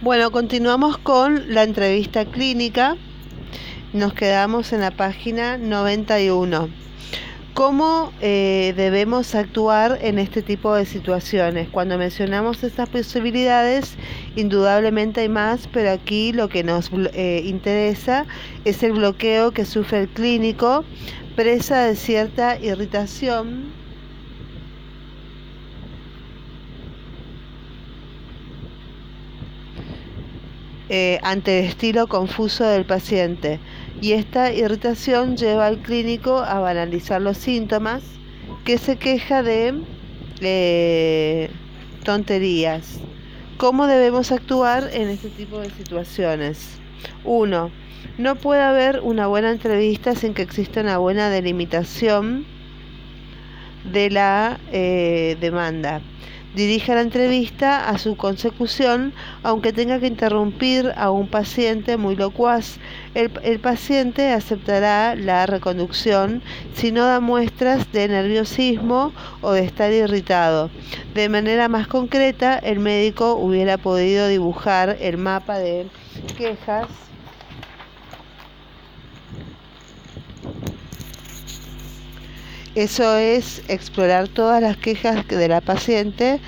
Bueno, continuamos con la entrevista clínica. Nos quedamos en la página 91. ¿Cómo eh, debemos actuar en este tipo de situaciones? Cuando mencionamos estas posibilidades, indudablemente hay más, pero aquí lo que nos eh, interesa es el bloqueo que sufre el clínico, presa de cierta irritación Eh, ante el estilo confuso del paciente y esta irritación lleva al clínico a banalizar los síntomas que se queja de eh, tonterías. ¿Cómo debemos actuar en este tipo de situaciones? 1. No puede haber una buena entrevista sin que exista una buena delimitación de la eh, demanda dirija la entrevista a su consecución, aunque tenga que interrumpir a un paciente muy locuaz. El, el, paciente aceptará la reconducción si no da muestras de nerviosismo o de estar irritado. De manera más concreta, el médico hubiera podido dibujar el mapa de quejas Eso es explorar todas las quejas de la paciente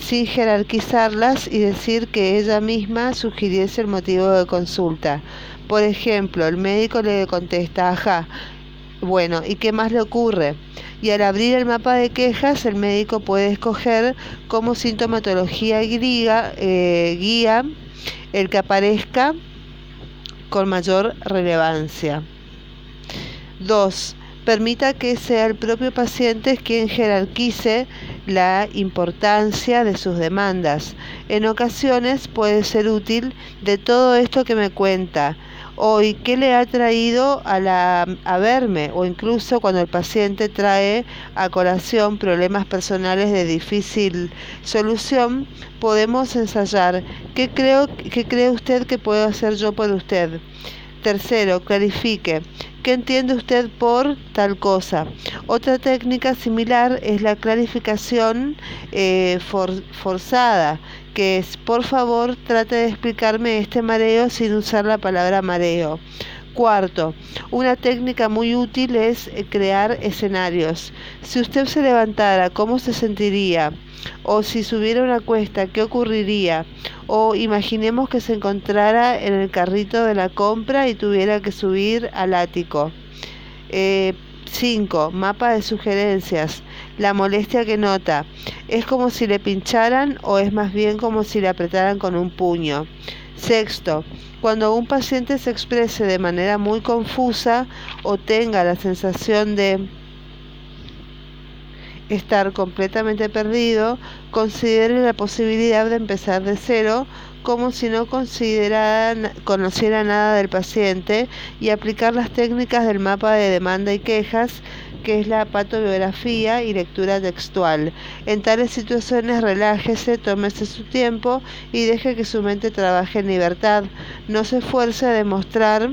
sin jerarquizarlas y decir que ella misma sugiriese el motivo de consulta. Por ejemplo, el médico le contesta, ajá, bueno, ¿y qué más le ocurre? Y al abrir el mapa de quejas, el médico puede escoger como sintomatología guía, eh, guía el que aparezca con mayor relevancia. 2 permita que sea el propio paciente quien jerarquice la importancia de sus demandas. En ocasiones puede ser útil de todo esto que me cuenta. Hoy, ¿qué le ha traído a, la, a verme? O incluso cuando el paciente trae a colación problemas personales de difícil solución, podemos ensayar. ¿Qué, creo, qué cree usted que puedo hacer yo por usted? Tercero, clarifique. ¿Qué entiende usted por tal cosa? Otra técnica similar es la clarificación eh, forzada, que es, por favor, trate de explicarme este mareo sin usar la palabra mareo. Cuarto, una técnica muy útil es eh, crear escenarios. Si usted se levantara, ¿cómo se sentiría? O si subiera una cuesta, ¿qué ocurriría? O imaginemos que se encontrara en el carrito de la compra y tuviera que subir al ático. 5. Eh, mapa de sugerencias. La molestia que nota. ¿Es como si le pincharan o es más bien como si le apretaran con un puño? Sexto, cuando un paciente se exprese de manera muy confusa o tenga la sensación de estar completamente perdido, considere la posibilidad de empezar de cero como si no conociera nada del paciente y aplicar las técnicas del mapa de demanda y quejas que es la patobiografía y lectura textual. En tales situaciones relájese, tómese su tiempo y deje que su mente trabaje en libertad. No se esfuerce a demostrar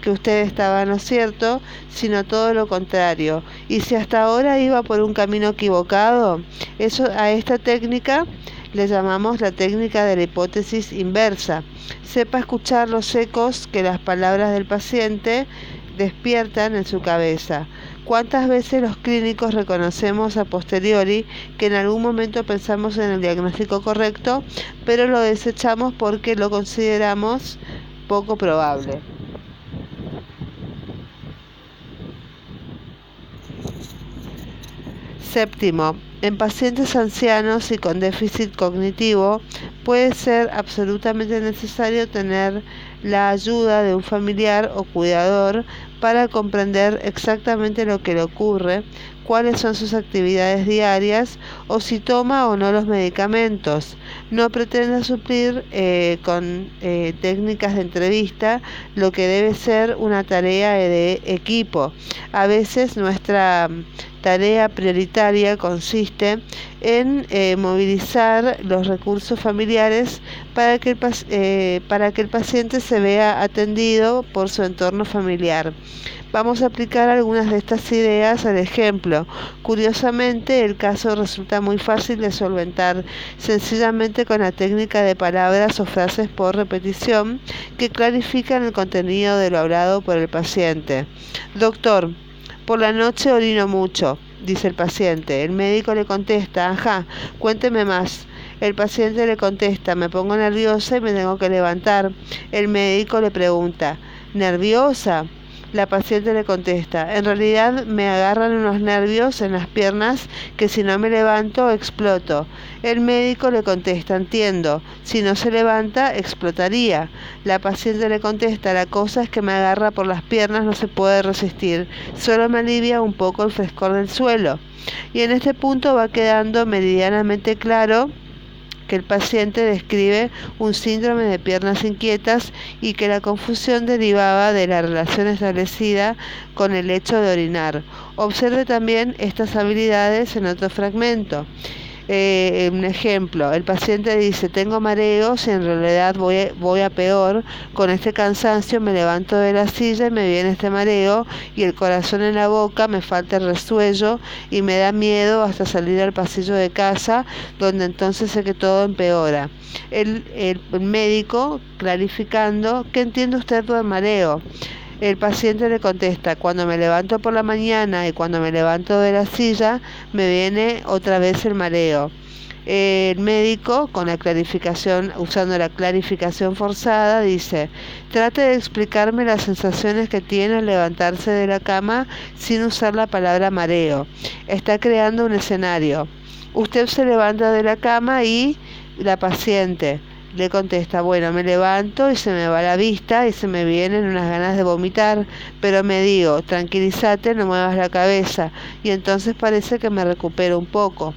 que usted estaba no cierto, sino todo lo contrario. Y si hasta ahora iba por un camino equivocado, eso a esta técnica le llamamos la técnica de la hipótesis inversa. Sepa escuchar los ecos que las palabras del paciente despiertan en su cabeza. ¿Cuántas veces los clínicos reconocemos a posteriori que en algún momento pensamos en el diagnóstico correcto, pero lo desechamos porque lo consideramos poco probable? Séptimo, en pacientes ancianos y con déficit cognitivo puede ser absolutamente necesario tener la ayuda de un familiar o cuidador para comprender exactamente lo que le ocurre, cuáles son sus actividades diarias o si toma o no los medicamentos. No pretenda suplir eh, con eh, técnicas de entrevista lo que debe ser una tarea de equipo. A veces nuestra tarea prioritaria consiste en eh, movilizar los recursos familiares para que, el, eh, para que el paciente se vea atendido por su entorno familiar. Vamos a aplicar algunas de estas ideas al ejemplo. Curiosamente, el caso resulta muy fácil de solventar sencillamente con la técnica de palabras o frases por repetición que clarifican el contenido de lo hablado por el paciente. Doctor, por la noche orino mucho, dice el paciente. El médico le contesta, ajá, cuénteme más. El paciente le contesta, me pongo nerviosa y me tengo que levantar. El médico le pregunta, ¿nerviosa? La paciente le contesta, en realidad me agarran unos nervios en las piernas que si no me levanto exploto. El médico le contesta, entiendo, si no se levanta explotaría. La paciente le contesta, la cosa es que me agarra por las piernas, no se puede resistir, solo me alivia un poco el frescor del suelo. Y en este punto va quedando meridianamente claro que el paciente describe un síndrome de piernas inquietas y que la confusión derivaba de la relación establecida con el hecho de orinar. Observe también estas habilidades en otro fragmento. Eh, un ejemplo, el paciente dice, tengo mareos y en realidad voy, voy a peor, con este cansancio me levanto de la silla y me viene este mareo y el corazón en la boca, me falta el resuello y me da miedo hasta salir al pasillo de casa, donde entonces sé que todo empeora. El, el médico clarificando, ¿qué entiende usted del mareo? El paciente le contesta, cuando me levanto por la mañana y cuando me levanto de la silla, me viene otra vez el mareo. El médico, con la clarificación, usando la clarificación forzada, dice, trate de explicarme las sensaciones que tiene al levantarse de la cama sin usar la palabra mareo. Está creando un escenario. Usted se levanta de la cama y la paciente le contesta, bueno, me levanto y se me va la vista y se me vienen unas ganas de vomitar, pero me digo, tranquilízate, no muevas la cabeza. Y entonces parece que me recupero un poco.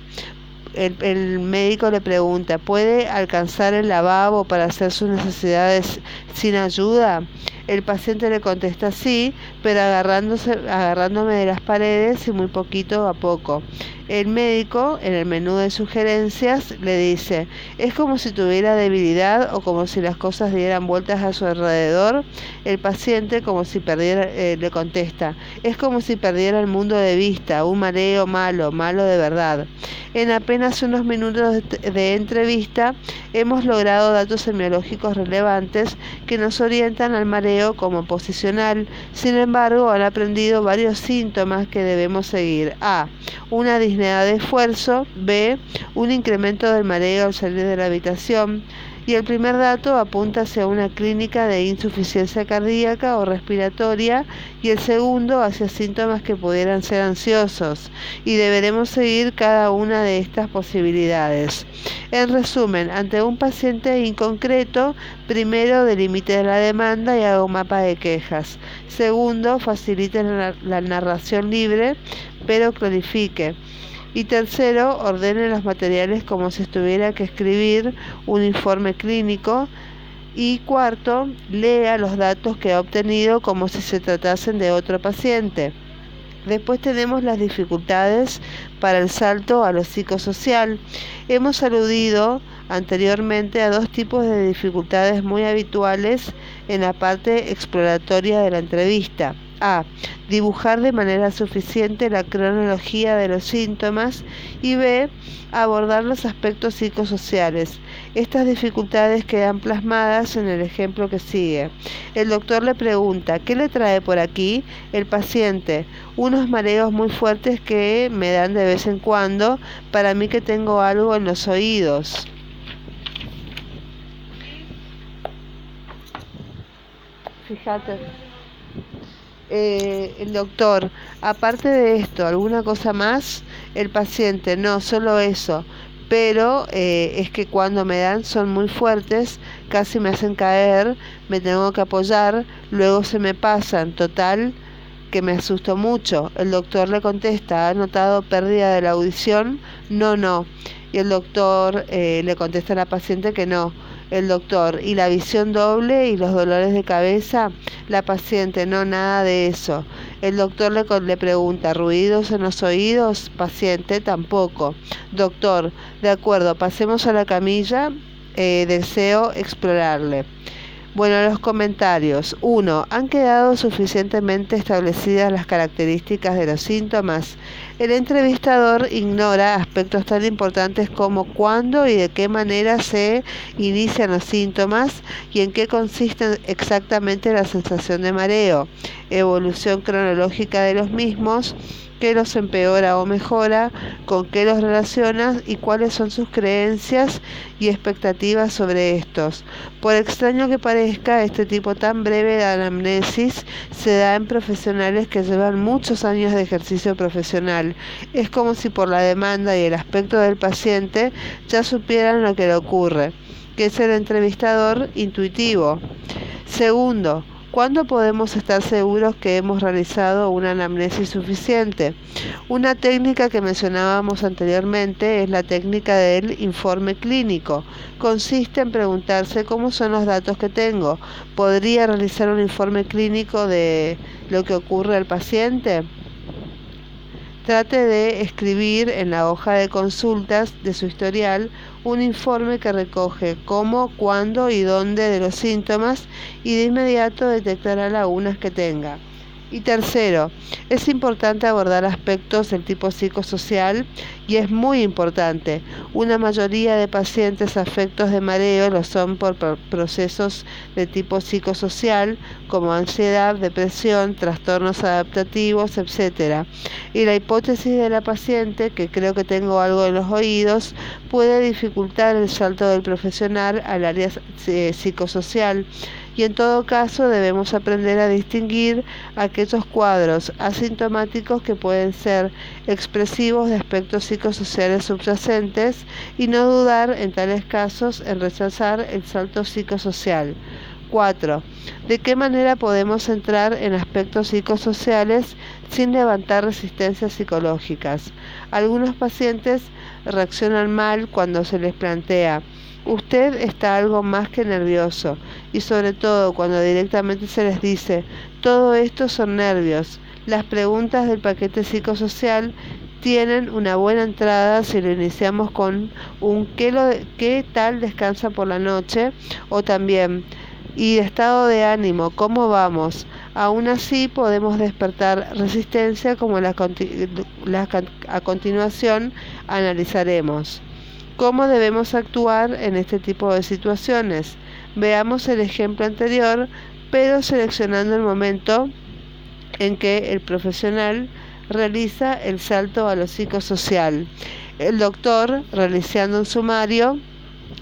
El, médico le pregunta, ¿puede alcanzar el lavabo para hacer sus necesidades sin ayuda? El paciente le contesta sí, pero agarrándose, agarrándome de las paredes y muy poquito a poco. El médico, en el menú de sugerencias, le dice, es como si tuviera debilidad o como si las cosas dieran vueltas a su alrededor. El paciente, como si perdiera, eh, le contesta, es como si perdiera el mundo de vista, un mareo malo, malo de verdad. En apenas unos minutos de entrevista hemos logrado datos semiológicos relevantes que nos orientan al mareo como posicional. Sin embargo, han aprendido varios síntomas que debemos seguir. A. Una de esfuerzo. B. Un incremento del mareo al salir de la habitación y el primer dato apunta hacia una clínica de insuficiencia cardíaca o respiratoria y el segundo hacia síntomas que pudieran ser ansiosos y deberemos seguir cada una de estas posibilidades. En resumen, ante un paciente inconcreto, primero delimite la demanda y haga un mapa de quejas. Segundo, facilite la narración libre, pero clarifique. Y tercero, ordene los materiales como si estuviera que escribir un informe clínico. Y cuarto, lea los datos que ha obtenido como si se tratasen de otro paciente. Después tenemos las dificultades para el salto a lo psicosocial. Hemos aludido anteriormente a dos tipos de dificultades muy habituales en la parte exploratoria de la entrevista. A. Dibujar de manera suficiente la cronología de los síntomas y B. Abordar los aspectos psicosociales. Estas dificultades quedan plasmadas en el ejemplo que sigue. El doctor le pregunta, ¿qué le trae por aquí? El paciente, unos mareos muy fuertes que me dan de vez en cuando, para mí que tengo algo en los oídos. Fíjate. Eh, el doctor, aparte de esto, ¿alguna cosa más? El paciente, no, solo eso. Pero eh, es que cuando me dan son muy fuertes, casi me hacen caer, me tengo que apoyar, luego se me pasan, total, que me asustó mucho. El doctor le contesta, ¿ha notado pérdida de la audición? No, no. Y el doctor eh, le contesta a la paciente que no. El doctor, ¿y la visión doble y los dolores de cabeza? La paciente, no, nada de eso. El doctor le, le pregunta, ¿ruidos en los oídos? Paciente, tampoco. Doctor, de acuerdo, pasemos a la camilla. Eh, deseo explorarle. Bueno, los comentarios. 1. ¿Han quedado suficientemente establecidas las características de los síntomas? El entrevistador ignora aspectos tan importantes como cuándo y de qué manera se inician los síntomas y en qué consiste exactamente la sensación de mareo, evolución cronológica de los mismos, qué los empeora o mejora, con qué los relaciona y cuáles son sus creencias y expectativas sobre estos. Por extraño que parezca, este tipo tan breve de anamnesis se da en profesionales que llevan muchos años de ejercicio profesional. Es como si por la demanda y el aspecto del paciente ya supieran lo que le ocurre, que es el entrevistador intuitivo. Segundo, ¿Cuándo podemos estar seguros que hemos realizado una anamnesis suficiente? Una técnica que mencionábamos anteriormente es la técnica del informe clínico. Consiste en preguntarse cómo son los datos que tengo. ¿Podría realizar un informe clínico de lo que ocurre al paciente? Trate de escribir en la hoja de consultas de su historial un informe que recoge cómo, cuándo y dónde de los síntomas y de inmediato detectará lagunas que tenga. Y tercero, es importante abordar aspectos del tipo psicosocial y es muy importante. Una mayoría de pacientes afectos de mareo lo son por procesos de tipo psicosocial como ansiedad, depresión, trastornos adaptativos, etc. Y la hipótesis de la paciente, que creo que tengo algo en los oídos, puede dificultar el salto del profesional al área eh, psicosocial y en todo caso debemos aprender a distinguir aquellos cuadros asintomáticos que pueden ser expresivos de aspectos psicosociales subyacentes y no dudar en tales casos en rechazar el salto psicosocial. 4. ¿De qué manera podemos entrar en aspectos psicosociales sin levantar resistencias psicológicas? Algunos pacientes reaccionan mal cuando se les plantea Usted está algo más que nervioso y sobre todo cuando directamente se les dice, todo esto son nervios. Las preguntas del paquete psicosocial tienen una buena entrada si lo iniciamos con un ¿qué, lo, qué tal descansa por la noche? o también y estado de ánimo, ¿cómo vamos? Aún así podemos despertar resistencia como la, a continuación analizaremos. ¿Cómo debemos actuar en este tipo de situaciones? Veamos el ejemplo anterior, pero seleccionando el momento en que el profesional realiza el salto a lo psicosocial. El doctor, realizando un sumario,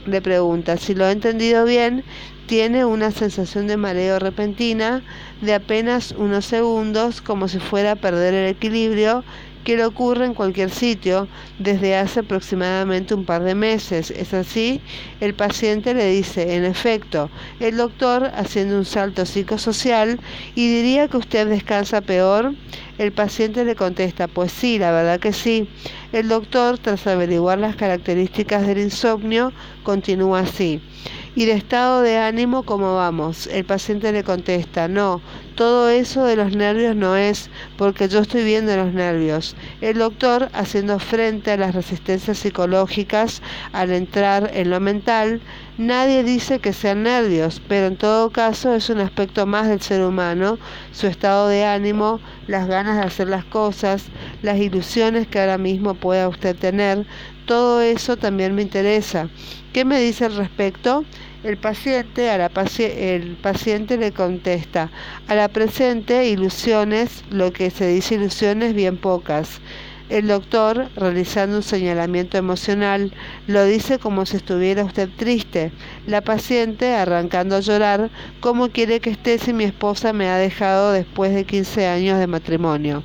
le pregunta si lo ha entendido bien, tiene una sensación de mareo repentina de apenas unos segundos, como si fuera a perder el equilibrio que le ocurre en cualquier sitio desde hace aproximadamente un par de meses. Es así, el paciente le dice, en efecto, el doctor haciendo un salto psicosocial y diría que usted descansa peor. El paciente le contesta, pues sí, la verdad que sí. El doctor, tras averiguar las características del insomnio, continúa así. ¿Y de estado de ánimo cómo vamos? El paciente le contesta, no, todo eso de los nervios no es porque yo estoy viendo los nervios. El doctor, haciendo frente a las resistencias psicológicas al entrar en lo mental, nadie dice que sean nervios, pero en todo caso es un aspecto más del ser humano, su estado de ánimo, las ganas de hacer las cosas, las ilusiones que ahora mismo pueda usted tener, todo eso también me interesa. ¿Qué me dice al respecto? El paciente, a la el paciente le contesta, a la presente ilusiones, lo que se dice ilusiones bien pocas. El doctor, realizando un señalamiento emocional, lo dice como si estuviera usted triste. La paciente, arrancando a llorar, ¿cómo quiere que esté si mi esposa me ha dejado después de 15 años de matrimonio?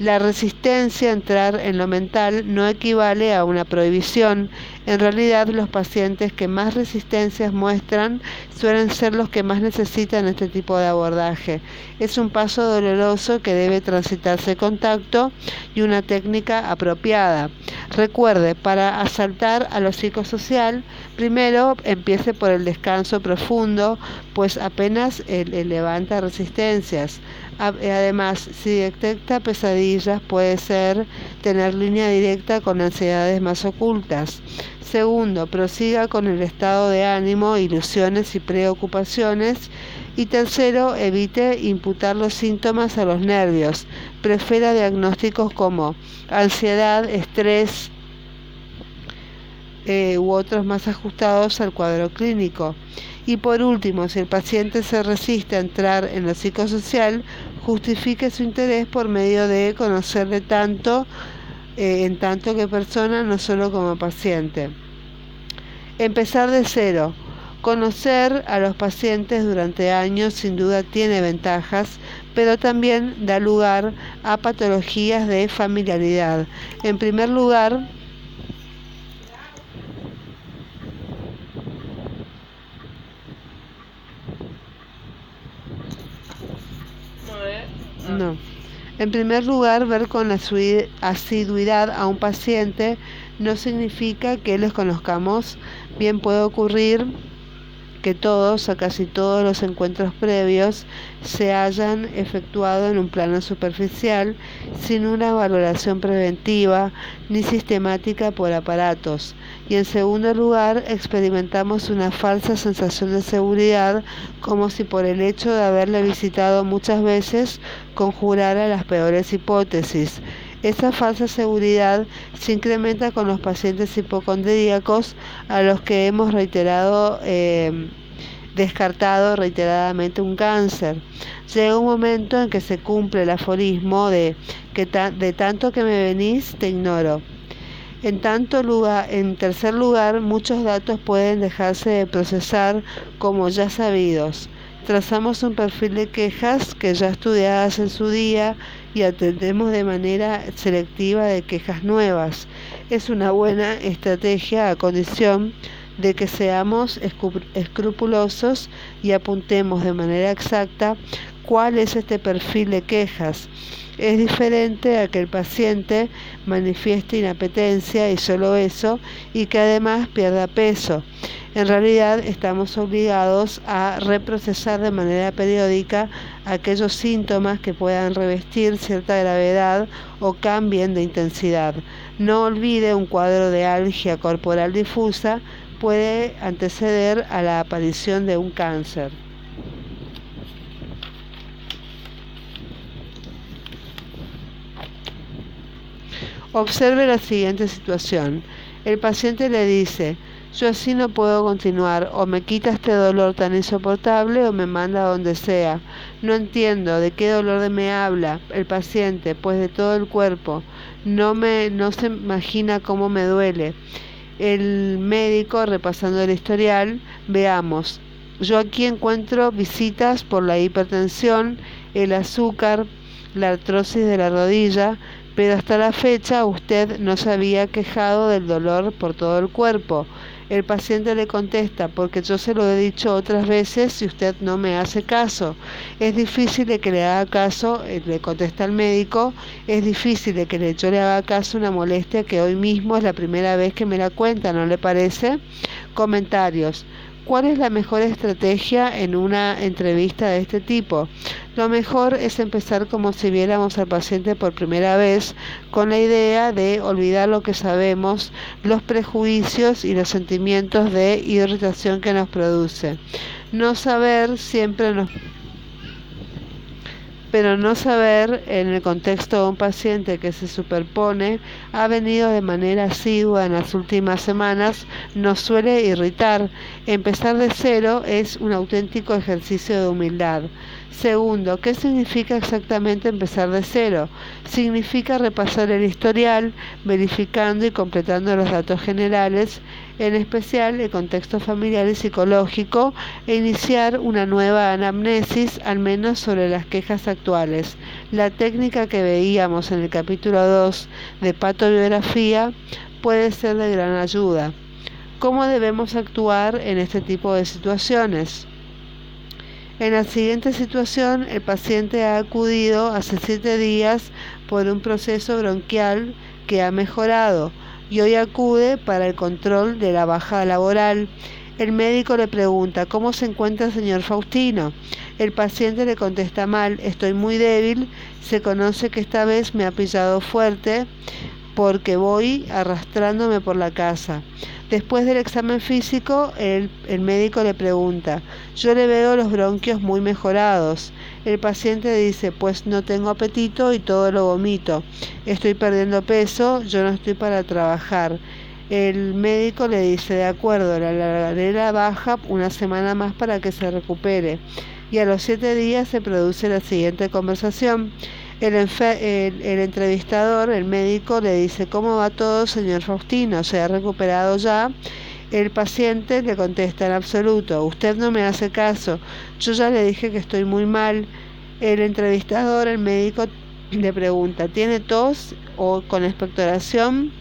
La resistencia a entrar en lo mental no equivale a una prohibición. En realidad los pacientes que más resistencias muestran suelen ser los que más necesitan este tipo de abordaje. Es un paso doloroso que debe transitarse con tacto y una técnica apropiada. Recuerde, para asaltar a lo psicosocial, primero empiece por el descanso profundo, pues apenas levanta resistencias. Además, si detecta pesadillas, puede ser tener línea directa con ansiedades más ocultas. Segundo, prosiga con el estado de ánimo, ilusiones y preocupaciones. Y tercero, evite imputar los síntomas a los nervios. Prefiera diagnósticos como ansiedad, estrés eh, u otros más ajustados al cuadro clínico. Y por último, si el paciente se resiste a entrar en lo psicosocial, justifique su interés por medio de conocerle tanto eh, en tanto que persona, no solo como paciente. Empezar de cero. Conocer a los pacientes durante años sin duda tiene ventajas, pero también da lugar a patologías de familiaridad. En primer lugar, No. En primer lugar, ver con asiduidad a un paciente no significa que los conozcamos. Bien puede ocurrir que todos o casi todos los encuentros previos se hayan efectuado en un plano superficial sin una valoración preventiva ni sistemática por aparatos. Y en segundo lugar, experimentamos una falsa sensación de seguridad como si por el hecho de haberle visitado muchas veces conjurara las peores hipótesis. Esa falsa seguridad se incrementa con los pacientes hipocondríacos a los que hemos reiterado eh, descartado reiteradamente un cáncer. Llega un momento en que se cumple el aforismo de que de tanto que me venís te ignoro. En, tanto lugar, en tercer lugar, muchos datos pueden dejarse de procesar como ya sabidos. Trazamos un perfil de quejas que ya estudiadas en su día y atendemos de manera selectiva de quejas nuevas. Es una buena estrategia a condición de que seamos escrupulosos y apuntemos de manera exacta cuál es este perfil de quejas. Es diferente a que el paciente manifieste inapetencia y solo eso y que además pierda peso. En realidad estamos obligados a reprocesar de manera periódica aquellos síntomas que puedan revestir cierta gravedad o cambien de intensidad. No olvide un cuadro de algia corporal difusa puede anteceder a la aparición de un cáncer. Observe la siguiente situación. El paciente le dice, yo así no puedo continuar, o me quita este dolor tan insoportable o me manda a donde sea. No entiendo de qué dolor me habla el paciente, pues de todo el cuerpo. No, me, no se imagina cómo me duele. El médico, repasando el historial, veamos. Yo aquí encuentro visitas por la hipertensión, el azúcar, la artrosis de la rodilla, pero hasta la fecha usted no se había quejado del dolor por todo el cuerpo. El paciente le contesta, porque yo se lo he dicho otras veces y usted no me hace caso. Es difícil de que le haga caso, eh, le contesta el médico, es difícil de que yo le haga caso una molestia que hoy mismo es la primera vez que me la cuenta, ¿no le parece? Comentarios. ¿Cuál es la mejor estrategia en una entrevista de este tipo? Lo mejor es empezar como si viéramos al paciente por primera vez, con la idea de olvidar lo que sabemos, los prejuicios y los sentimientos de irritación que nos produce. No saber siempre nos pero no saber en el contexto de un paciente que se superpone ha venido de manera asidua en las últimas semanas nos suele irritar. Empezar de cero es un auténtico ejercicio de humildad. Segundo, ¿qué significa exactamente empezar de cero? Significa repasar el historial, verificando y completando los datos generales, en especial el contexto familiar y psicológico, e iniciar una nueva anamnesis, al menos sobre las quejas actuales. La técnica que veíamos en el capítulo 2 de patobiografía puede ser de gran ayuda. ¿Cómo debemos actuar en este tipo de situaciones? En la siguiente situación, el paciente ha acudido hace siete días por un proceso bronquial que ha mejorado y hoy acude para el control de la baja laboral. El médico le pregunta, ¿cómo se encuentra el señor Faustino? El paciente le contesta mal, estoy muy débil, se conoce que esta vez me ha pillado fuerte porque voy arrastrándome por la casa. Después del examen físico, el, médico le pregunta, yo le veo los bronquios muy mejorados. El paciente dice, pues no tengo apetito y todo lo vomito. Estoy perdiendo peso, yo no estoy para trabajar. El médico le dice, de acuerdo, la largarera baja una semana más para que se recupere. Y a los siete días se produce la siguiente conversación. El, entrevistador, el médico, le dice, ¿cómo va todo, señor Faustino? ¿Se ha recuperado ya? El paciente le contesta en absoluto, usted no me hace caso, yo ya le dije que estoy muy mal. El entrevistador, el médico, le pregunta, ¿tiene tos o con expectoración?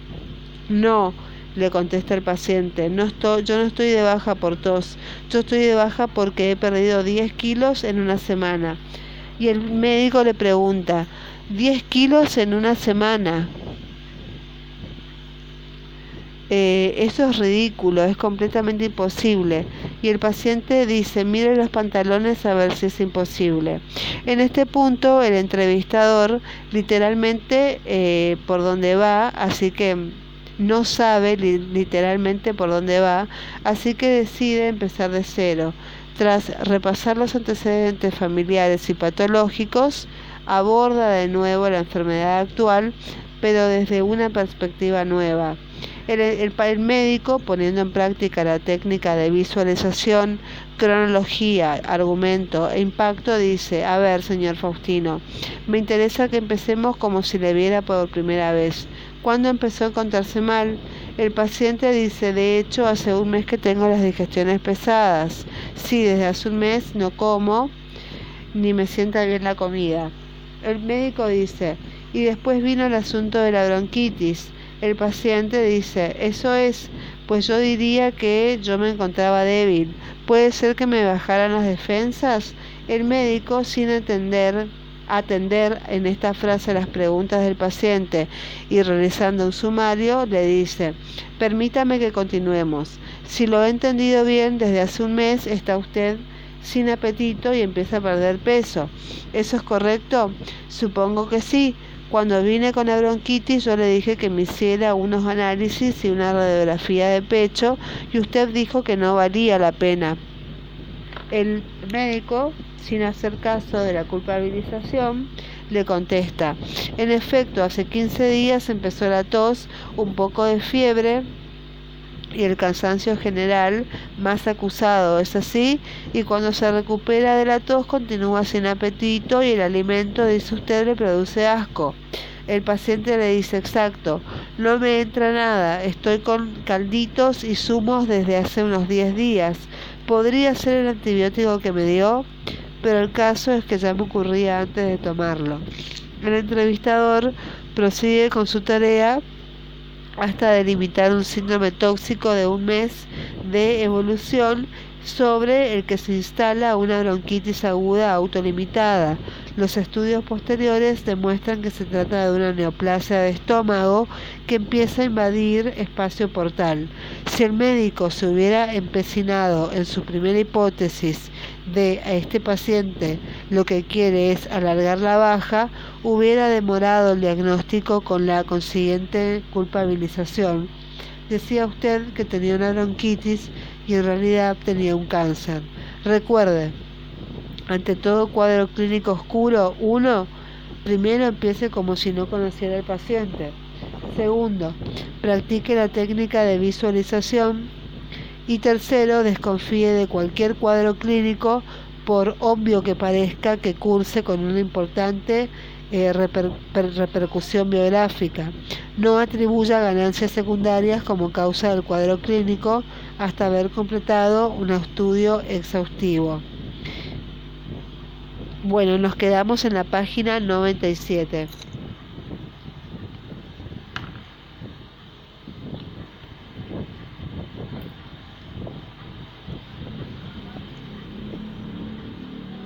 No, le contesta el paciente, no estoy, yo no estoy de baja por tos, yo estoy de baja porque he perdido 10 kilos en una semana y el médico le pregunta, 10 kilos en una semana. Eh, eso es ridículo, es completamente imposible. Y el paciente dice, mire los pantalones a ver si es imposible. En este punto, el entrevistador literalmente eh, por dónde va, así que no sabe literalmente por dónde va, así que decide empezar de cero. Tras repasar los antecedentes familiares y patológicos, aborda de nuevo la enfermedad actual, pero desde una perspectiva nueva. El, médico, poniendo en práctica la técnica de visualización, cronología, argumento e impacto, dice, a ver, señor Faustino, me interesa que empecemos como si le viera por primera vez. ¿Cuándo empezó a encontrarse mal? El paciente dice, de hecho, hace un mes que tengo las digestiones pesadas. Sí, desde hace un mes no como ni me sienta bien la comida. El médico dice, y después vino el asunto de la bronquitis. El paciente dice, eso es, pues yo diría que yo me encontraba débil. ¿Puede ser que me bajaran las defensas? El médico, sin entender atender en esta frase las preguntas del paciente y realizando un sumario, le dice, permítame que continuemos. Si lo he entendido bien, desde hace un mes está usted sin apetito y empieza a perder peso. ¿Eso es correcto? Supongo que sí. Cuando vine con la bronquitis yo le dije que me hiciera unos análisis y una radiografía de pecho y usted dijo que no valía la pena. El médico sin hacer caso de la culpabilización, le contesta, en efecto, hace 15 días empezó la tos, un poco de fiebre y el cansancio general más acusado, es así, y cuando se recupera de la tos continúa sin apetito y el alimento, dice usted, le produce asco. El paciente le dice, exacto, no me entra nada, estoy con calditos y zumos desde hace unos 10 días. ¿Podría ser el antibiótico que me dio? Pero el caso es que ya me ocurría antes de tomarlo. El entrevistador prosigue con su tarea hasta delimitar un síndrome tóxico de un mes de evolución sobre el que se instala una bronquitis aguda autolimitada. Los estudios posteriores demuestran que se trata de una neoplasia de estómago que empieza a invadir espacio portal. Si el médico se hubiera empecinado en su primera hipótesis de a este paciente lo que quiere es alargar la baja, hubiera demorado el diagnóstico con la consiguiente culpabilización. Decía usted que tenía una bronquitis y en realidad tenía un cáncer. Recuerde, ante todo cuadro clínico oscuro, uno, primero empiece como si no conociera al paciente. Segundo, practique la técnica de visualización y tercero, desconfíe de cualquier cuadro clínico por obvio que parezca que curse con una importante eh, repercusión biográfica. No atribuya ganancias secundarias como causa del cuadro clínico hasta haber completado un estudio exhaustivo. Bueno, nos quedamos en la página 97.